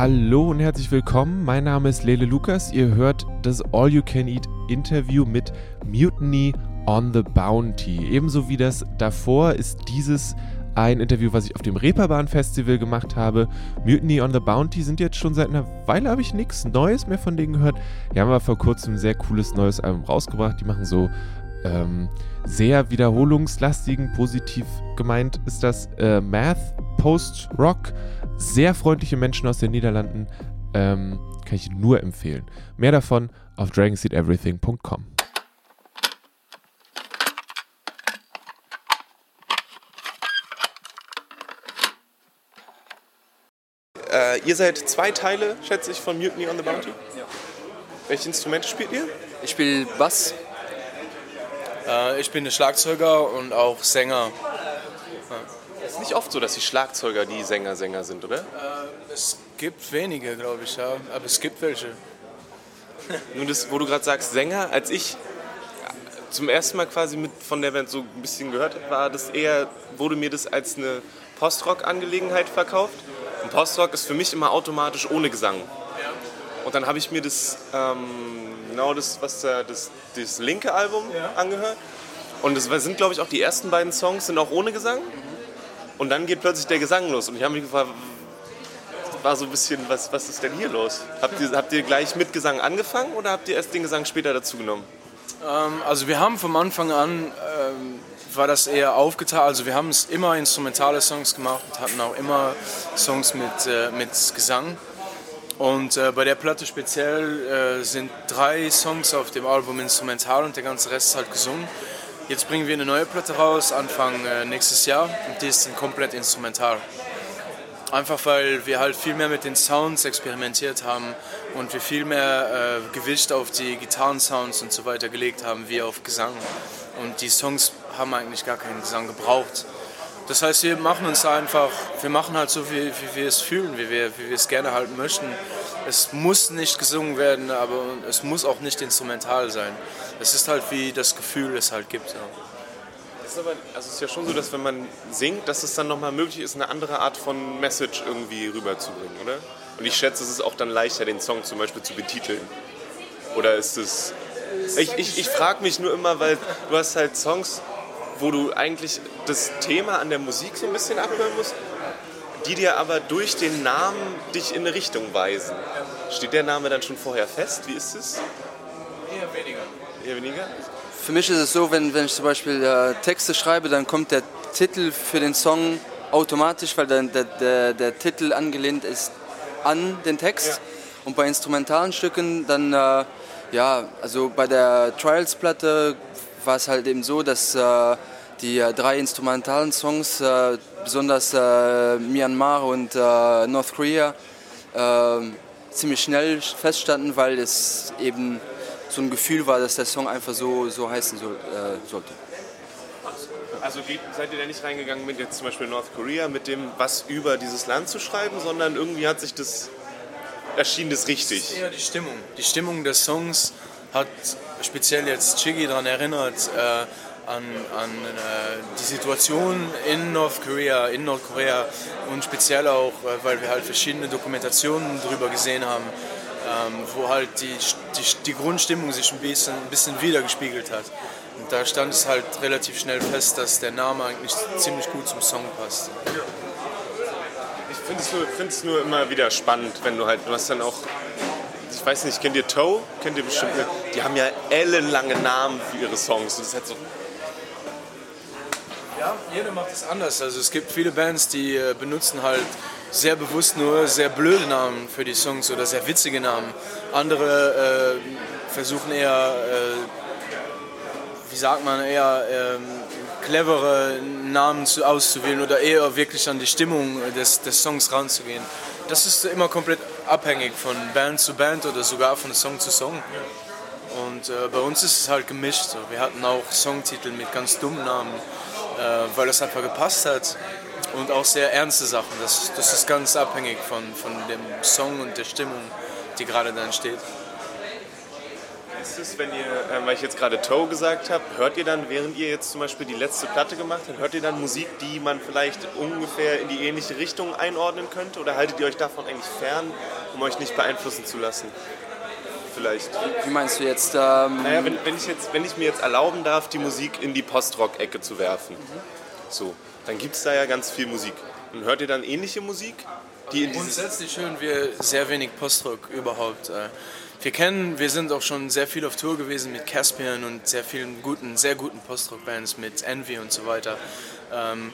Hallo und herzlich willkommen. Mein Name ist Lele Lukas. Ihr hört das All You Can Eat Interview mit Mutiny on the Bounty. Ebenso wie das davor ist dieses ein Interview, was ich auf dem Reeperbahn Festival gemacht habe. Mutiny on the Bounty sind jetzt schon seit einer Weile, habe ich nichts Neues mehr von denen gehört. Die haben aber vor kurzem ein sehr cooles neues Album rausgebracht. Die machen so ähm, sehr wiederholungslastigen, positiv gemeint ist das äh, Math, Post-Rock. Sehr freundliche Menschen aus den Niederlanden. Ähm, kann ich nur empfehlen. Mehr davon auf dragonseedeverything.com. Äh, ihr seid zwei Teile, schätze ich, von Mutiny on the Bounty. Ja. Welche Instrumente spielt ihr? Ich spiele Bass. Äh, ich bin der Schlagzeuger und auch Sänger. Es ist nicht oft so, dass die Schlagzeuger die Sänger Sänger sind, oder? Äh, es gibt wenige, glaube ich, ja. Aber es gibt welche. Nun, das, wo du gerade sagst, Sänger, als ich zum ersten Mal quasi mit von der Band so ein bisschen gehört habe, war das eher, wurde mir das als eine Postrock-Angelegenheit verkauft. Und Postrock ist für mich immer automatisch ohne Gesang. Und dann habe ich mir das, ähm, genau das, was da, das, das linke Album ja. angehört. Und das sind, glaube ich, auch die ersten beiden Songs sind auch ohne Gesang. Und dann geht plötzlich der Gesang los. Und ich habe mich gefragt, war so ein bisschen, was, was ist denn hier los? Habt ihr, habt ihr gleich mit Gesang angefangen oder habt ihr erst den Gesang später dazu genommen? Ähm, also wir haben vom Anfang an ähm, war das eher aufgeteilt. Also wir haben es immer instrumentale Songs gemacht und hatten auch immer Songs mit, äh, mit Gesang. Und äh, bei der Platte speziell äh, sind drei Songs auf dem Album instrumental und der ganze Rest ist halt gesungen. Jetzt bringen wir eine neue Platte raus, Anfang äh, nächstes Jahr, und die ist dann komplett instrumental. Einfach weil wir halt viel mehr mit den Sounds experimentiert haben und wir viel mehr äh, Gewicht auf die Gitarrensounds und so weiter gelegt haben, wie auf Gesang. Und die Songs haben eigentlich gar keinen Gesang gebraucht. Das heißt, wir machen uns einfach, wir machen halt so, wie, wie wir es fühlen, wie wir, wie wir es gerne halt möchten. Es muss nicht gesungen werden, aber es muss auch nicht instrumental sein. Es ist halt wie das Gefühl es halt gibt. Ja. Es ist aber, also es ist ja schon so, dass wenn man singt, dass es dann nochmal möglich ist, eine andere Art von Message irgendwie rüberzubringen, oder? Und ich schätze, es ist auch dann leichter, den Song zum Beispiel zu betiteln. Oder ist es. Ich, ich, ich frage mich nur immer, weil du hast halt Songs, wo du eigentlich das Thema an der Musik so ein bisschen abhören musst, die dir aber durch den Namen dich in eine Richtung weisen. Steht der Name dann schon vorher fest? Wie ist es? Eher weniger. Eher weniger? Für mich ist es so, wenn, wenn ich zum Beispiel äh, Texte schreibe, dann kommt der Titel für den Song automatisch, weil der, der, der, der Titel angelehnt ist an den Text. Ja. Und bei instrumentalen Stücken dann, äh, ja, also bei der Trials-Platte war es halt eben so, dass äh, die äh, drei instrumentalen Songs, äh, besonders äh, Myanmar und äh, North Korea, ziemlich schnell feststanden, weil es eben so ein Gefühl war, dass der Song einfach so, so heißen soll, sollte. Also seid ihr da nicht reingegangen mit jetzt zum Beispiel North Korea, mit dem was über dieses Land zu schreiben, sondern irgendwie hat sich das, erschien das richtig? Das ist eher die Stimmung. Die Stimmung des Songs hat speziell jetzt Chigi daran erinnert, äh, an, an äh, die Situation in North Korea, in Nordkorea und speziell auch, äh, weil wir halt verschiedene Dokumentationen darüber gesehen haben, ähm, wo halt die, die, die, Grundstimmung sich ein bisschen, ein bisschen wiedergespiegelt hat. Und da stand es halt relativ schnell fest, dass der Name eigentlich ziemlich gut zum Song passt. Ich finde es, nur, nur immer wieder spannend, wenn du halt, du hast dann auch ich weiß nicht, kennt ihr Toe? Kennt ihr bestimmt? Ja, ja. Die haben ja ellenlange Namen für ihre Songs. Und das ist halt so, ja, jeder macht es anders. Also es gibt viele Bands, die äh, benutzen halt sehr bewusst nur sehr blöde Namen für die Songs oder sehr witzige Namen. Andere äh, versuchen eher, äh, wie sagt man, eher äh, clevere Namen zu, auszuwählen oder eher wirklich an die Stimmung des, des Songs ranzugehen. Das ist immer komplett abhängig von Band zu Band oder sogar von Song zu Song. Und äh, bei uns ist es halt gemischt. So. Wir hatten auch Songtitel mit ganz dummen Namen äh, weil das einfach gepasst hat. Und auch sehr ernste Sachen. Das, das ist ganz abhängig von, von dem Song und der Stimmung, die gerade da entsteht. Ist es, wenn ihr, äh, weil ich jetzt gerade Toe gesagt habe, hört ihr dann, während ihr jetzt zum Beispiel die letzte Platte gemacht habt, hört ihr dann Musik, die man vielleicht ungefähr in die ähnliche Richtung einordnen könnte? Oder haltet ihr euch davon eigentlich fern, um euch nicht beeinflussen zu lassen? Vielleicht. Wie meinst du jetzt? Ähm naja, wenn, wenn, ich jetzt, wenn ich mir jetzt erlauben darf, die Musik in die Postrock-Ecke zu werfen, mhm. so, dann gibt es da ja ganz viel Musik. Und hört ihr dann ähnliche Musik? Die in Grundsätzlich hören wir sehr wenig Postrock überhaupt. Äh, wir kennen, wir sind auch schon sehr viel auf Tour gewesen mit Caspian und sehr vielen guten, sehr guten Postrock-Bands mit Envy und so weiter. Ähm,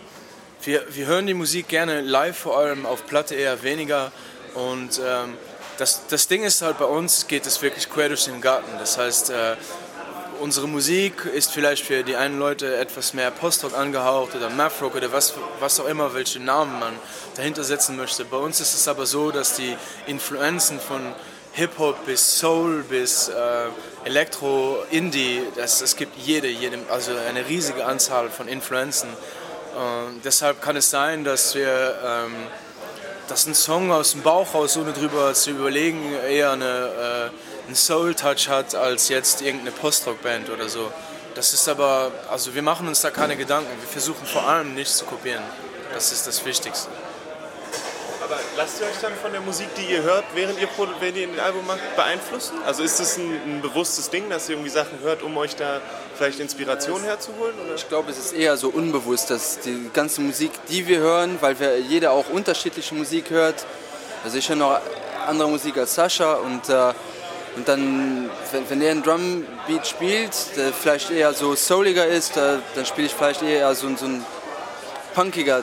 wir, wir hören die Musik gerne live, vor allem auf Platte eher weniger. Und ähm, das, das Ding ist halt bei uns, geht es wirklich quer durch den Garten. Das heißt, äh, unsere Musik ist vielleicht für die einen Leute etwas mehr Postrock angehaucht oder Mathrock oder was, was auch immer, welche Namen man dahinter setzen möchte. Bei uns ist es aber so, dass die Influenzen von Hip-Hop bis Soul bis äh, Elektro, Indie, das, es gibt jede, jede, also eine riesige Anzahl von Influenzen. Äh, deshalb kann es sein, dass wir, ähm, dass ein Song aus dem Bauch raus, ohne drüber zu überlegen, eher eine, äh, einen Soul-Touch hat als jetzt irgendeine Post-Rock-Band oder so. Das ist aber, also wir machen uns da keine Gedanken. Wir versuchen vor allem nicht zu kopieren. Das ist das Wichtigste. Aber lasst ihr euch dann von der Musik, die ihr hört, während ihr, während ihr ein Album macht, beeinflussen? Also ist das ein, ein, bewusstes Ding, dass ihr irgendwie Sachen hört, um euch da vielleicht Inspiration herzuholen? Oder? Ich glaube, es ist eher so unbewusst, dass die ganze Musik, die wir hören, weil wir jeder auch unterschiedliche Musik hört. Also ich höre noch andere Musik als Sascha und, äh, und dann, wenn, wenn er einen Drumbeat spielt, der vielleicht eher so souliger ist, äh, dann spiele ich vielleicht eher so, so ein punkiger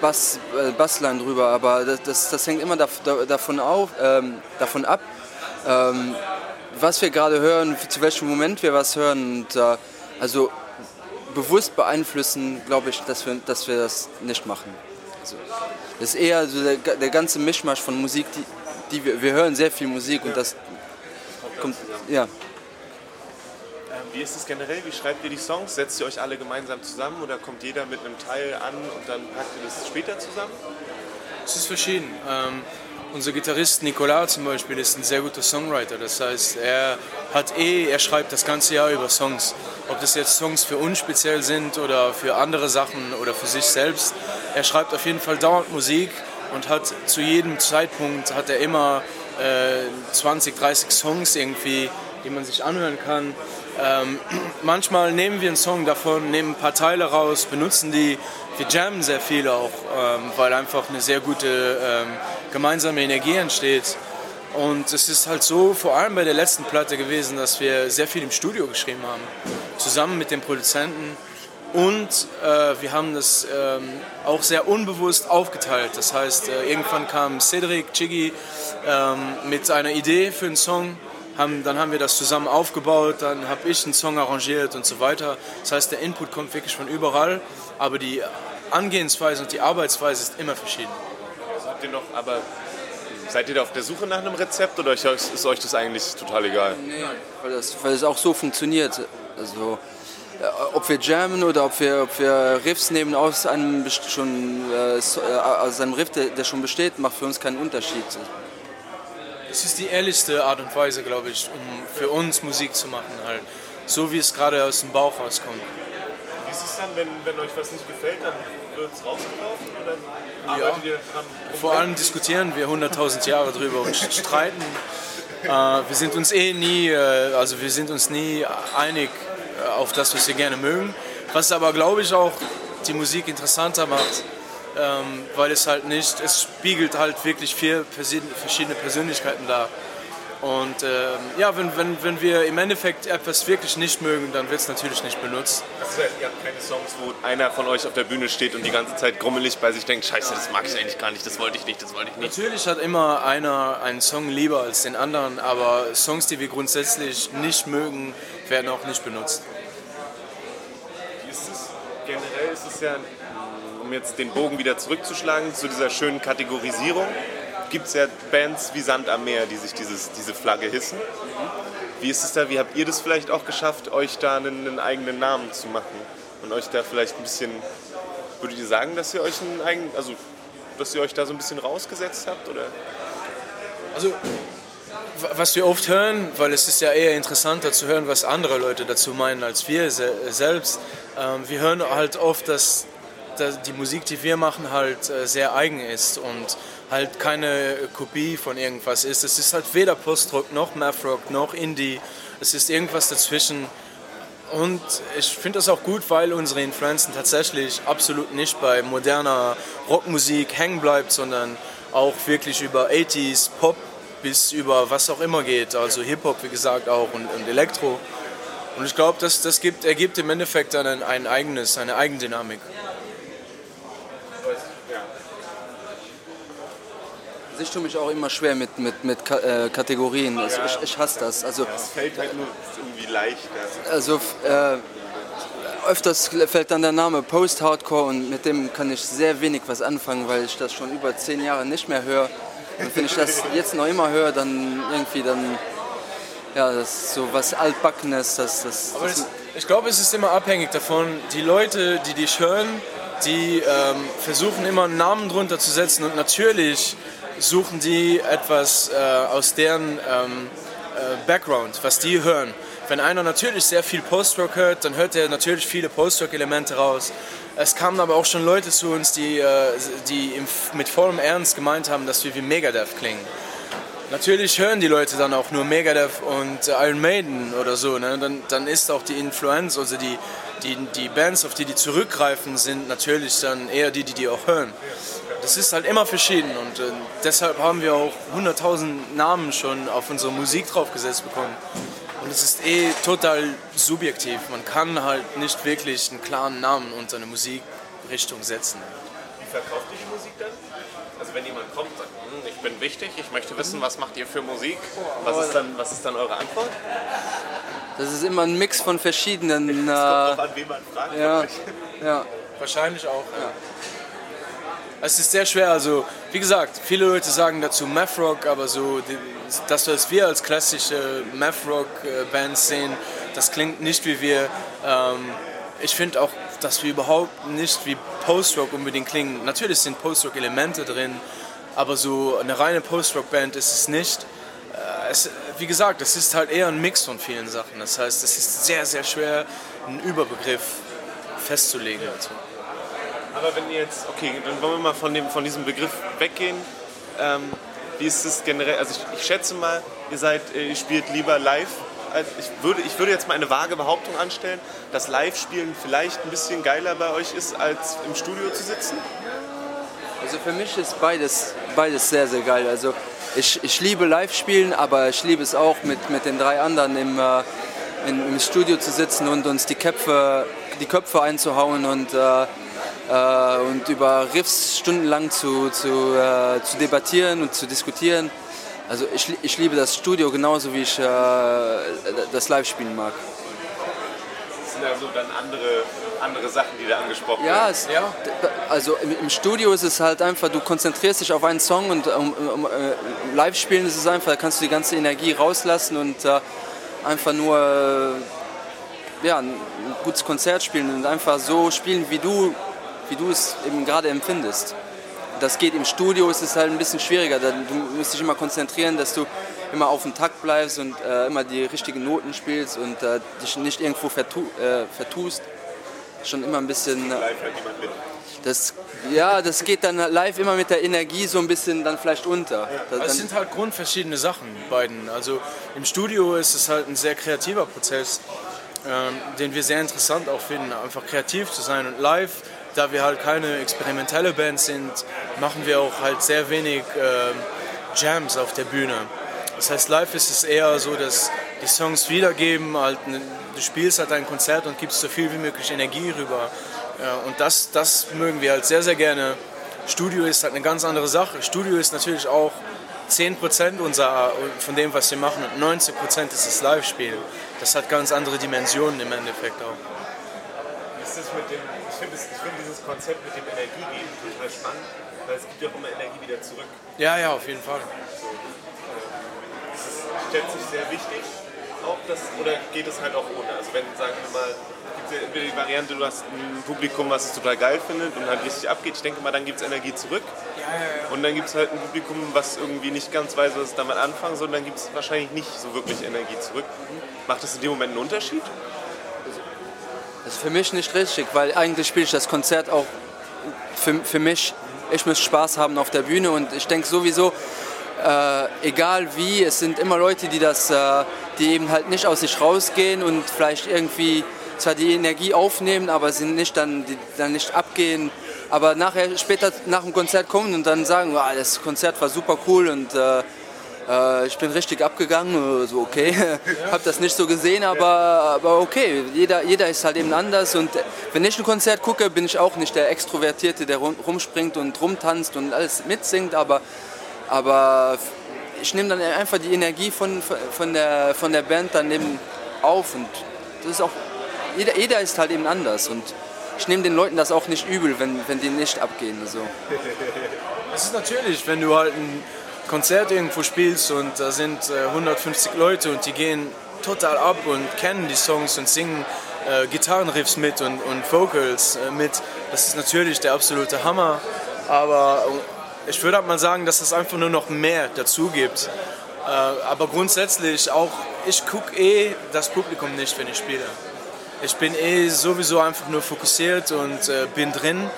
Bass, äh, Bassline drüber, aber das, das, das hängt immer da, da, davon, auf, ähm, davon ab, ähm, was wir gerade hören, zu welchem Moment wir was hören. Und, äh, also bewusst beeinflussen, glaube ich, dass wir, dass wir das nicht machen. Also, das ist eher so der, der ganze Mischmasch von Musik, die, die wir, wir hören sehr viel Musik und das kommt, ja. Wie ist es generell? Wie schreibt ihr die Songs? Setzt ihr euch alle gemeinsam zusammen oder kommt jeder mit einem Teil an und dann packt ihr das später zusammen? Es ist verschieden. Ähm, unser Gitarrist Nicolas zum Beispiel ist ein sehr guter Songwriter. Das heißt, er hat eh, er schreibt das ganze Jahr über Songs. Ob das jetzt Songs für uns speziell sind oder für andere Sachen oder für sich selbst. Er schreibt auf jeden Fall dauernd Musik und hat zu jedem Zeitpunkt hat er immer äh, 20, 30 Songs irgendwie, die man sich anhören kann. Ähm, manchmal nehmen wir einen Song davon, nehmen ein paar Teile raus, benutzen die. Wir jammen sehr viel auch, ähm, weil einfach eine sehr gute ähm, gemeinsame Energie entsteht. Und es ist halt so, vor allem bei der letzten Platte gewesen, dass wir sehr viel im Studio geschrieben haben, zusammen mit den Produzenten. Und äh, wir haben das ähm, auch sehr unbewusst aufgeteilt. Das heißt, äh, irgendwann kam Cedric Chigi ähm, mit einer Idee für einen Song haben, dann haben wir das zusammen aufgebaut, dann habe ich einen Song arrangiert und so weiter. Das heißt, der Input kommt wirklich von überall, aber die Angehensweise und die Arbeitsweise ist immer verschieden. Habt ihr noch, aber seid ihr da auf der Suche nach einem Rezept oder ist euch das eigentlich total egal? Nee, weil das, weil das auch so funktioniert. Also, äh, ob wir jammen oder ob wir, ob wir Riffs nehmen aus einem, schon, äh, äh, aus einem Riff, der, der schon besteht, macht für uns keinen Unterschied. Es ist die ehrlichste Art und Weise, glaube ich, um für uns Musik zu machen, halt. So wie es gerade aus dem Bauch rauskommt. Wie ist es dann, wenn, wenn euch was nicht gefällt, dann wird es rausgeworfen oder arbeitet ja. ihr dran? Vor allem diskutieren wir 100.000 Jahre drüber und streiten. äh, wir sind uns eh nie, äh, also wir sind uns nie einig äh, auf das, was wir gerne mögen. Was aber, glaube ich, auch die Musik interessanter macht ähm, weil es halt nicht, es spiegelt halt wirklich vier verschiedene Persönlichkeiten dar. Und ähm, ja, wenn, wenn, wenn wir im Endeffekt etwas wirklich nicht mögen, dann wird es natürlich nicht benutzt. Also ihr habt keine Songs, wo einer von euch auf der Bühne steht und die ganze Zeit grummelig bei sich denkt, scheiße, das mag ich eigentlich gar nicht, das wollte ich nicht, das wollte ich nicht. Natürlich hat immer einer einen Song lieber als den anderen, aber Songs, die wir grundsätzlich nicht mögen, werden auch nicht benutzt. Wie ist es? Generell ist es ja um jetzt den Bogen wieder zurückzuschlagen zu dieser schönen Kategorisierung, gibt es ja Bands wie Sand am Meer, die sich dieses, diese Flagge hissen. Wie ist es da? Wie habt ihr das vielleicht auch geschafft, euch da einen, einen eigenen Namen zu machen und euch da vielleicht ein bisschen, würdet ihr sagen, dass ihr euch einen eigenen, also dass ihr euch da so ein bisschen rausgesetzt habt oder? Also was wir oft hören, weil es ist ja eher interessanter zu hören, was andere Leute dazu meinen als wir se selbst. Ähm, wir hören halt oft, dass, dass, die Musik, die wir machen, halt äh, sehr eigen ist und halt keine Kopie von irgendwas ist. Es ist halt weder Postrock noch Mathrock noch Indie. Es ist irgendwas dazwischen. Und ich finde das auch gut, weil unsere Influenzen tatsächlich absolut nicht bei moderner Rockmusik hängen bleibt, sondern auch wirklich über 80s, Pop bis über was auch immer geht. Also Hip-Hop, wie gesagt, auch und, und Elektro. Und ich glaube, das, das gibt, ergibt im Endeffekt dann ein, ein eigenes, eine Eigendynamik. Ich tue mich auch immer schwer mit, mit, mit äh, Kategorien. Also ich, ich hasse das. Also, Es fällt halt nur irgendwie leichter. also äh, öfters fällt dann der Name Post-Hardcore und mit dem kann ich sehr wenig was anfangen, weil ich das schon über zehn Jahre nicht mehr höre. Und wenn ich das jetzt noch immer höre, dann irgendwie dann, ja, das ist so was Altbackenes, das, das, Aber das ich glaube, es ist immer abhängig davon, die Leute, die dich hören, die ähm, versuchen immer einen Namen drunter zu setzen und natürlich suchen die etwas äh, aus deren ähm, äh, Background, was die hören. Wenn einer natürlich sehr viel Post-Rock hört, dann hört er natürlich viele Post-Rock-Elemente raus. Es kamen aber auch schon Leute zu uns, die, äh, die im, mit vollem Ernst gemeint haben, dass wir wie Megadeth klingen. Natürlich hören die Leute dann auch nur Megadeth und äh, Iron Maiden oder so. Ne? Dann, dann ist auch die Influenz, also die, die, die Bands, auf die die zurückgreifen, sind natürlich dann eher die, die die auch hören. Das ist halt immer verschieden und äh, deshalb haben wir auch 100.000 Namen schon auf unsere Musik draufgesetzt bekommen. Und es ist eh total subjektiv. Man kann halt nicht wirklich einen klaren Namen unter eine Musikrichtung setzen. Wie verkauft ihr die Musik dann? Also wenn jemand kommt und sagt, "Hm, ich bin wichtig, ich möchte wissen, was macht ihr für Musik? Was ist dann, was ist dann eure Antwort? das ist immer ein Mix von verschiedenen. Es kommt Äh, drauf an, wen man fragt. ja, ja. Wahrscheinlich auch, ja. Es ist sehr schwer, also wie gesagt, viele Leute sagen dazu Math Rock, aber so das, was wir als klassische Math Rock äh, Bands sehen, das klingt nicht wie wir. Ähm, ich finde auch, dass wir überhaupt nicht wie Post Rock unbedingt klingen. Natürlich sind Post Rock Elemente drin, aber so eine reine Post Rock Band ist es nicht. Äh, es, wie gesagt, es ist halt eher ein Mix von vielen Sachen. Das heißt, es ist sehr, sehr schwer, einen Überbegriff festzulegen. dazu. Aber wenn ihr jetzt, okay, dann wollen wir mal von, dem, von diesem Begriff weggehen. Ähm, wie ist es generell? Also ich, ich schätze mal, ihr seid, äh, ihr spielt lieber live. Als, ich, würde, ich würde jetzt mal eine vage Behauptung anstellen, dass Live-Spielen vielleicht ein bisschen geiler bei euch ist, als im Studio zu sitzen. Also für mich ist beides, beides sehr, sehr geil. Also ich, ich liebe Live-Spielen, aber ich liebe es auch mit, mit den drei anderen im, äh, in, im Studio zu sitzen und uns die Köpfe, die Köpfe einzuhauen und, äh, äh, und über Riffs stundenlang zu, zu, äh, zu debattieren und zu diskutieren. Also ich, ich liebe das Studio genauso wie ich äh, das Live-Spielen mag. Das sind also dann andere, andere Sachen, die da angesprochen Ja, werden. es, d- also im, im Studio ist es halt einfach, du konzentrierst dich auf einen Song und um, um, äh, im Live-Spielen ist es einfach, da kannst du die ganze Energie rauslassen und äh, einfach nur äh, ja, ein gutes Konzert spielen und einfach so spielen, wie du, wie du es eben gerade empfindest. Das geht im Studio, ist es halt ein bisschen schwieriger. Du musst dich immer konzentrieren, dass du immer auf dem Takt bleibst und äh, immer die richtigen Noten spielst und äh, dich nicht irgendwo vertu äh, vertust. Schon immer ein bisschen. Äh, das, ja, das geht dann live immer mit der Energie so ein bisschen dann vielleicht unter. Da- Es sind halt grundverschiedene Sachen, beiden. Also im Studio ist es halt ein sehr kreativer Prozess, ähm, den wir sehr interessant auch finden, einfach kreativ zu sein. Und live, da wir halt keine experimentelle Band sind, machen wir auch halt sehr wenig ähm, Jams auf der Bühne. Das heißt, live ist es eher so, dass die Songs wiedergeben, halt, ne- du spielst halt ein Konzert und gibst so viel wie möglich Energie rüber. Ja, und das, das mögen wir halt sehr, sehr gerne. Studio ist halt eine ganz andere Sache. Studio ist natürlich auch 10% unserer, von dem, was wir machen und 90% ist das Live-Spiel. Das hat ganz andere Dimensionen im Endeffekt auch. Ist das mit dem, ich finde finde dieses Konzept mit dem Energiegeben total spannend, weil es gibt ja auch immer Energie wieder zurück. Ja, ja, auf jeden Fall. Das ist, stellt sich sehr wichtig. Auch das, oder geht es halt auch ohne? Also wenn, sagen wir mal, gibt es ja entweder die Variante, du hast ein Publikum, was es total geil findet und halt richtig abgeht. Ich denke mal, dann gibt es Energie zurück. Und dann gibt es halt ein Publikum, was irgendwie nicht ganz weiß, was es damit anfangen soll. Und dann gibt es wahrscheinlich nicht so wirklich Energie zurück. Macht das in dem Moment einen Unterschied? Also für mich nicht richtig, weil eigentlich spiele ich das Konzert auch für, für mich. Ich muss Spaß haben auf der Bühne und ich denke sowieso, äh, egal wie, es sind immer Leute, die das, äh, die eben halt nicht aus sich rausgehen und vielleicht irgendwie zwar die Energie aufnehmen, aber sie nicht dann, die, dann nicht abgehen. Aber nachher, später nach dem Konzert kommen und dann sagen, wow, das Konzert war super cool und äh, äh, ich bin richtig abgegangen, so okay, habe das nicht so gesehen, aber, aber okay, jeder, jeder ist halt eben anders und wenn ich ein Konzert gucke, bin ich auch nicht der Extrovertierte, der rumspringt und rumtanzt und alles mitsingt, aber, aber ich nehme dann einfach die Energie von, von, der, von der Band dann eben auf und das ist auch, jeder, jeder ist halt eben anders und ich nehme den Leuten das auch nicht übel, wenn, wenn die nicht abgehen. So. Es ist natürlich, wenn du halt ein Konzert irgendwo spielst und da sind äh, 150 Leute und die gehen total ab und kennen die Songs und singen äh, Gitarrenriffs mit und, und Vocals äh, mit. Das ist natürlich der absolute Hammer. Aber äh, ich würde halt mal sagen, dass es einfach nur noch mehr dazu gibt. Äh, aber grundsätzlich auch, ich gucke eh das Publikum nicht, wenn ich spiele. Ich bin eh sowieso einfach nur fokussiert und äh, bin drin.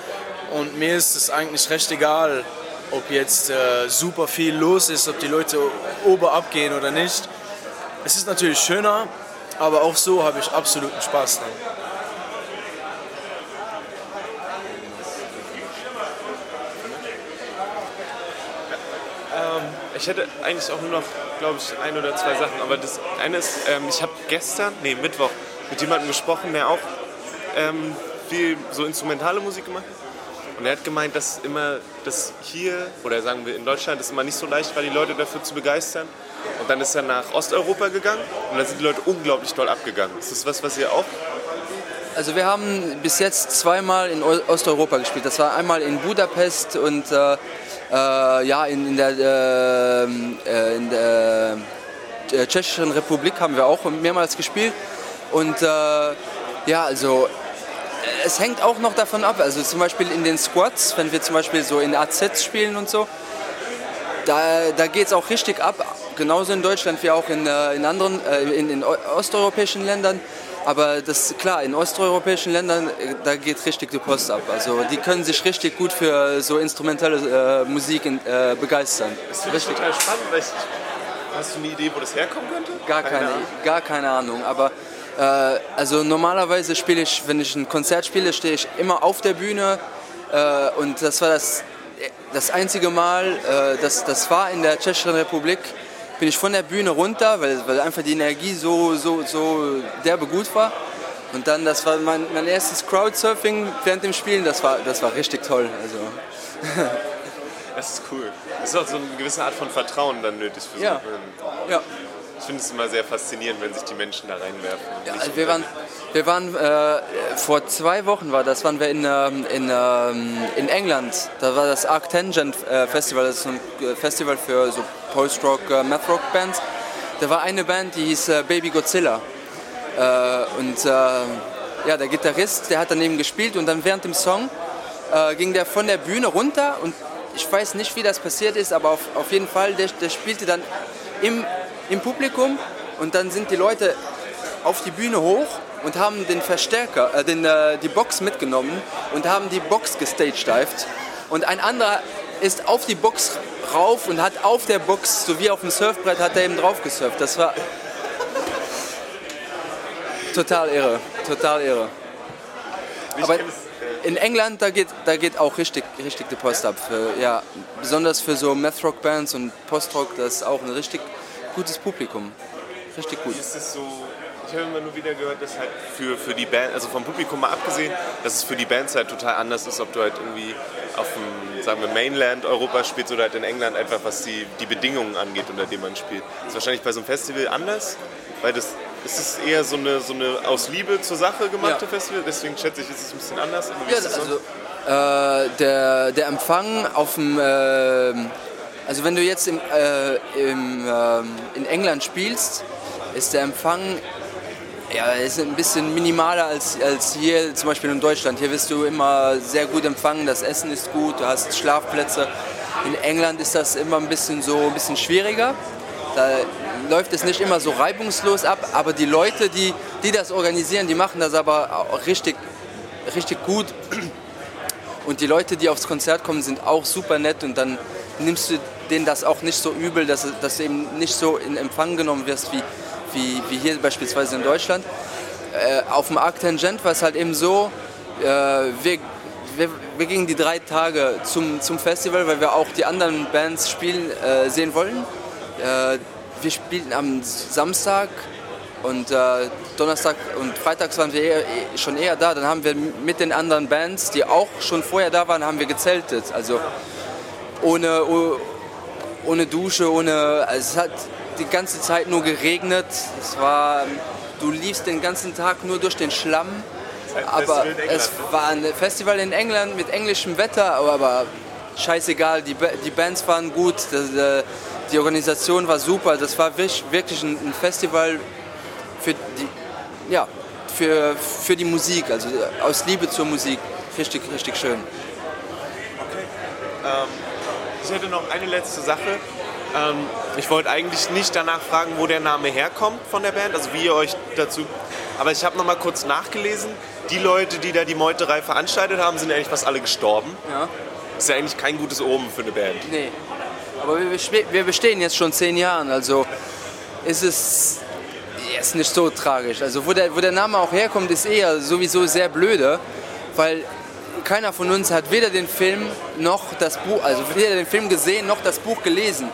Und mir ist es eigentlich recht egal, ob jetzt äh, super viel los ist, ob die Leute ober abgehen oder nicht. Es ist natürlich schöner, aber auch so habe ich absoluten Spaß dran. Ähm, ich hätte eigentlich auch nur noch, glaube ich, ein oder zwei Sachen. Aber das eine ist, ähm, ich habe gestern, nee, Mittwoch, mit jemandem gesprochen, der auch ähm, viel so instrumentale Musik gemacht hat. Und er hat gemeint, dass immer das hier, oder sagen wir in Deutschland, ist immer nicht so leicht war, die Leute dafür zu begeistern. Und dann ist er nach Osteuropa gegangen und da sind die Leute unglaublich doll abgegangen. Ist das was, was ihr auch? Also wir haben bis jetzt zweimal in Osteuropa gespielt. Das war einmal in Budapest und äh, äh, ja, in, in, der, äh, äh in der äh, Tschechischen Republik haben wir auch mehrmals gespielt. Und äh, ja, also es hängt auch noch davon ab. Also zum Beispiel in den Squads, wenn wir zum Beispiel so in AZ spielen und so, da, da geht es auch richtig ab. Genauso in Deutschland wie auch in, äh, in anderen, äh, in, in osteuropäischen Ländern. Aber das klar, in osteuropäischen Ländern, äh, da geht richtig die Post ab. Also die können sich richtig gut für so instrumentelle äh, Musik äh, begeistern. Das finde ich total spannend. Weil ich, hast du eine Idee, wo das herkommen könnte? Gar keine, keine gar keine Ahnung. Aber also normalerweise spiele ich, wenn ich ein Konzert spiele, stehe ich immer auf der Bühne äh, und das war das, das einzige Mal, äh, das, das war in der Tschechischen Republik, bin ich von der Bühne runter, weil, weil einfach die Energie so, so, so derbe gut war. Und dann, das war mein, mein erstes Crowdsurfing während dem Spielen, das war, das war richtig toll. Also. Das ist cool. Das ist auch so eine gewisse Art von Vertrauen dann nötig für so ja. ja. Ich finde es immer sehr faszinierend, wenn sich die Menschen da reinwerfen. Ja, also wir waren, wir waren äh, vor zwei Wochen war das, waren wir in, ähm, in, ähm, in England. Da war das Arctangent äh, Festival, das ist ein äh, Festival für so Post-Rock, äh, Math-Rock-Bands. Da war eine Band, die hieß äh, Baby Godzilla. Äh, und ja, der Gitarrist, der hat daneben gespielt und dann während dem Song ging der von der Bühne runter und ich weiß nicht, wie das passiert ist, aber auf, auf jeden Fall, der, der spielte dann im im Publikum und dann sind die Leute auf die Bühne hoch und haben den Verstärker, äh, den, äh, die Box mitgenommen und haben die Box gestagedived. Und ein anderer ist auf die Box rauf und hat auf der Box, so wie auf dem Surfbrett, hat er eben drauf gesurft. Das war total irre, total irre. Aber in England, da geht, da geht auch richtig, richtig die Post ab. Für, ja, besonders für so Math-Rock-Bands und Post-Rock, das ist auch eine richtig gutes Publikum. Richtig gut. Ist es so, ich habe immer nur wieder gehört, dass halt für, für die Band, also vom Publikum mal abgesehen, dass es für die Bands halt total anders ist, ob du halt irgendwie auf dem, sagen wir, Mainland Europa spielst oder halt in England einfach, was die, die Bedingungen angeht, unter denen man spielt. Das ist wahrscheinlich bei so einem Festival anders, weil das ist es eher so eine, so eine aus Liebe zur Sache gemachte ja. Festival, deswegen schätze ich, ist es ein bisschen anders. Ja, also, äh, der, der Empfang auf dem äh, also wenn du jetzt im, äh, im, äh, in England spielst, ist der Empfang ja, ist ein bisschen minimaler als, als hier zum Beispiel in Deutschland. Hier wirst du immer sehr gut empfangen, das Essen ist gut, du hast Schlafplätze. In England ist das immer ein bisschen so ein bisschen schwieriger. Da läuft es nicht immer so reibungslos ab, aber die Leute, die, die das organisieren, die machen das aber auch richtig, richtig gut. Und die Leute, die aufs Konzert kommen, sind auch super nett und dann nimmst du denen das auch nicht so übel, dass, du eben nicht so in Empfang genommen wirst wie, wie, wie hier beispielsweise in Deutschland. Äh, auf dem Arc Tangent war es halt eben so, äh, wir, wir, wir, gingen die drei Tage zum, zum Festival, weil wir auch die anderen Bands spielen äh, sehen wollen. Äh, wir spielten am Samstag und äh, Donnerstag und Freitags waren wir eher, schon eher da. Dann haben wir mit den anderen Bands, die auch schon vorher da waren, haben wir gezeltet. Also ohne, ohne Dusche, ohne. Also es hat die ganze Zeit nur geregnet. Es war, du liefst den ganzen Tag nur durch den Schlamm. Aber es war ein Festival in England mit englischem Wetter, aber scheißegal, die, die Bands waren gut, äh, die Organisation war super. Das war wirklich ein Festival für die, ja, für, für die Musik, also aus Liebe zur Musik. Richtig, richtig schön. Okay. Ähm, ich hätte noch eine letzte Sache. Ähm, ich wollte eigentlich nicht danach fragen, wo der Name herkommt von der Band, also wie ihr euch dazu. Aber ich habe noch mal kurz nachgelesen. Die Leute, die da die Meuterei veranstaltet haben, sind eigentlich fast alle gestorben. Ja. Ist ja eigentlich kein gutes Omen für eine Band. Nee. Aber wir bestehen jetzt schon zehn Jahre, also ist es ist nicht so tragisch. Also wo der, wo der Name auch herkommt, ist eher sowieso sehr blöde, weil keiner von uns hat weder den Film noch das Buch, also weder den Film gesehen noch das Buch gelesen.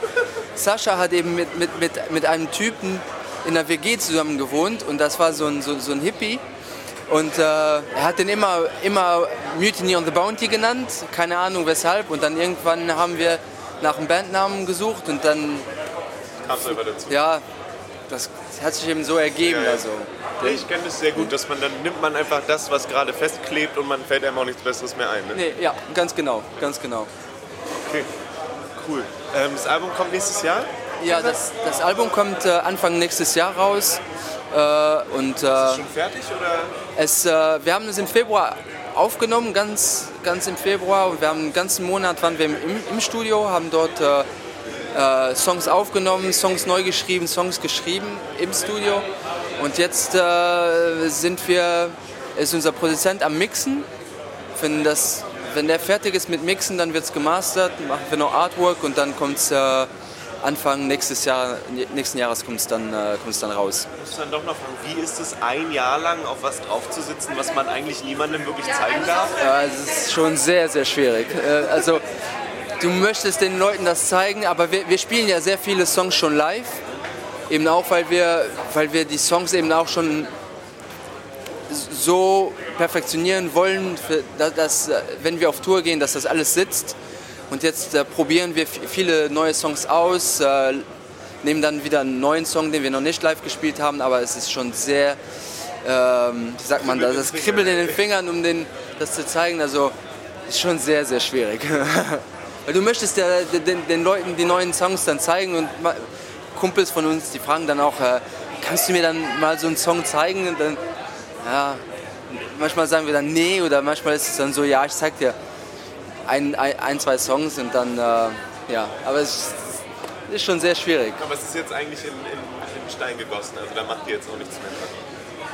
Sascha hat eben mit, mit, mit, mit einem Typen in der WG zusammen gewohnt und das war so ein, so, so ein Hippie. Und äh, er hat den immer, immer Mutiny on the Bounty genannt, keine Ahnung weshalb. Und dann irgendwann haben wir nach einem Bandnamen gesucht und dann. Kam es einfach dazu. Ja, das hat sich eben so ergeben. Ja, ja. Also, ich kenne das sehr gut, dass man dann nimmt man einfach das, was gerade festklebt und man fällt einem auch nichts Besseres mehr ein. Ne? Nee, ja, ganz genau, ganz genau. Okay, cool. Ähm, das Album kommt nächstes Jahr? Ja, das, das Album kommt äh, Anfang nächstes Jahr raus. Äh, und, äh, ist es schon fertig? Oder? Es, äh, wir haben es im Februar aufgenommen, ganz, ganz im Februar. Und wir haben einen ganzen Monat waren wir im, im Studio, haben dort äh, äh, Songs aufgenommen, Songs neu geschrieben, Songs geschrieben im Studio. Und jetzt äh, sind wir, ist unser Produzent am Mixen. Wenn, das, wenn der fertig ist mit Mixen, dann wird es gemastert, machen wir noch Artwork und dann kommt es äh, Anfang nächstes Jahr, nächsten Jahres kommt es dann, äh, dann raus. Ich muss dann doch noch fragen, wie ist es ein Jahr lang auf was draufzusitzen, was man eigentlich niemandem wirklich zeigen darf? Ja, es ist schon sehr, sehr schwierig. Äh, also du möchtest den Leuten das zeigen, aber wir, wir spielen ja sehr viele Songs schon live. Eben auch, weil wir, weil wir die Songs eben auch schon so perfektionieren wollen, dass, wenn wir auf Tour gehen, dass das alles sitzt. Und jetzt äh, probieren wir viele neue Songs aus, äh, nehmen dann wieder einen neuen Song, den wir noch nicht live gespielt haben, aber es ist schon sehr, ähm, wie sagt man das, das kribbelt in den Fingern, um den, das zu zeigen. Also ist schon sehr, sehr schwierig. Weil du möchtest ja den, den, Leuten die neuen Songs dann zeigen und Kumpels von uns, die fragen dann auch, äh, kannst du mir dann mal so einen Song zeigen? Und dann, ja, manchmal sagen wir dann nee oder manchmal ist es dann so, ja, ich zeig dir ein, ein, ein zwei Songs und dann, äh, ja, aber es ist schon sehr schwierig. Aber es ist jetzt eigentlich in, in, in Stein gegossen, also da macht ihr jetzt auch nichts mehr dran.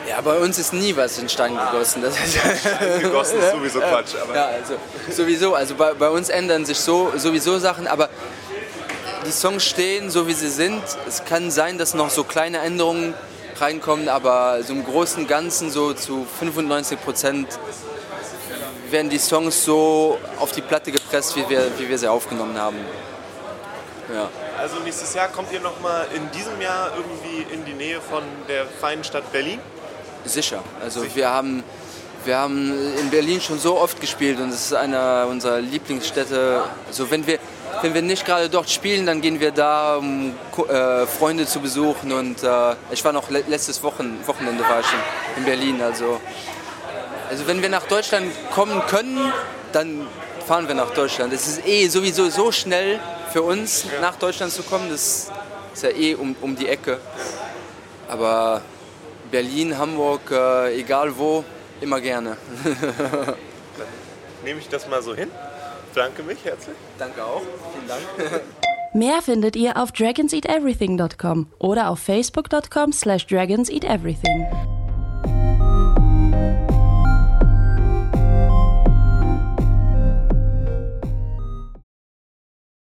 Ja, bei uns ist nie was in Stein gegossen. Das ist Stein gegossen ist sowieso Quatsch. Aber. Ja, also sowieso. Also bei, bei uns ändern sich so, sowieso Sachen, aber die Songs stehen so wie sie sind. Es kann sein, dass noch so kleine Änderungen reinkommen, aber so im Großen und Ganzen so zu 95 Prozent werden die Songs so auf die Platte gepresst, wie wir, wie wir sie aufgenommen haben. Ja. Also nächstes Jahr kommt ihr nochmal in diesem Jahr irgendwie in die Nähe von der feinen Stadt Berlin? Sicher. Also Sicher. wir haben wir haben in Berlin schon so oft gespielt und es ist eine unserer Lieblingsstädte. Also wenn wir wenn wir nicht gerade dort spielen, dann gehen wir da, um äh, Freunde zu besuchen. Und äh, ich war noch le letztes Wochen, Wochenende war ich in, in, Berlin. Also, also wenn wir nach Deutschland kommen können, dann fahren wir nach Deutschland. Es ist eh sowieso so schnell für uns, ja. nach Deutschland zu kommen. Das ist ja eh um, um die Ecke. Aber Berlin, Hamburg, äh, egal wo, immer gerne. Nehme ich das mal so hin. Bedanke mich herzlich. Danke auch. Vielen Dank. Mehr findet ihr auf dragonseateverything.com oder auf facebook.com slash dragonseateverything.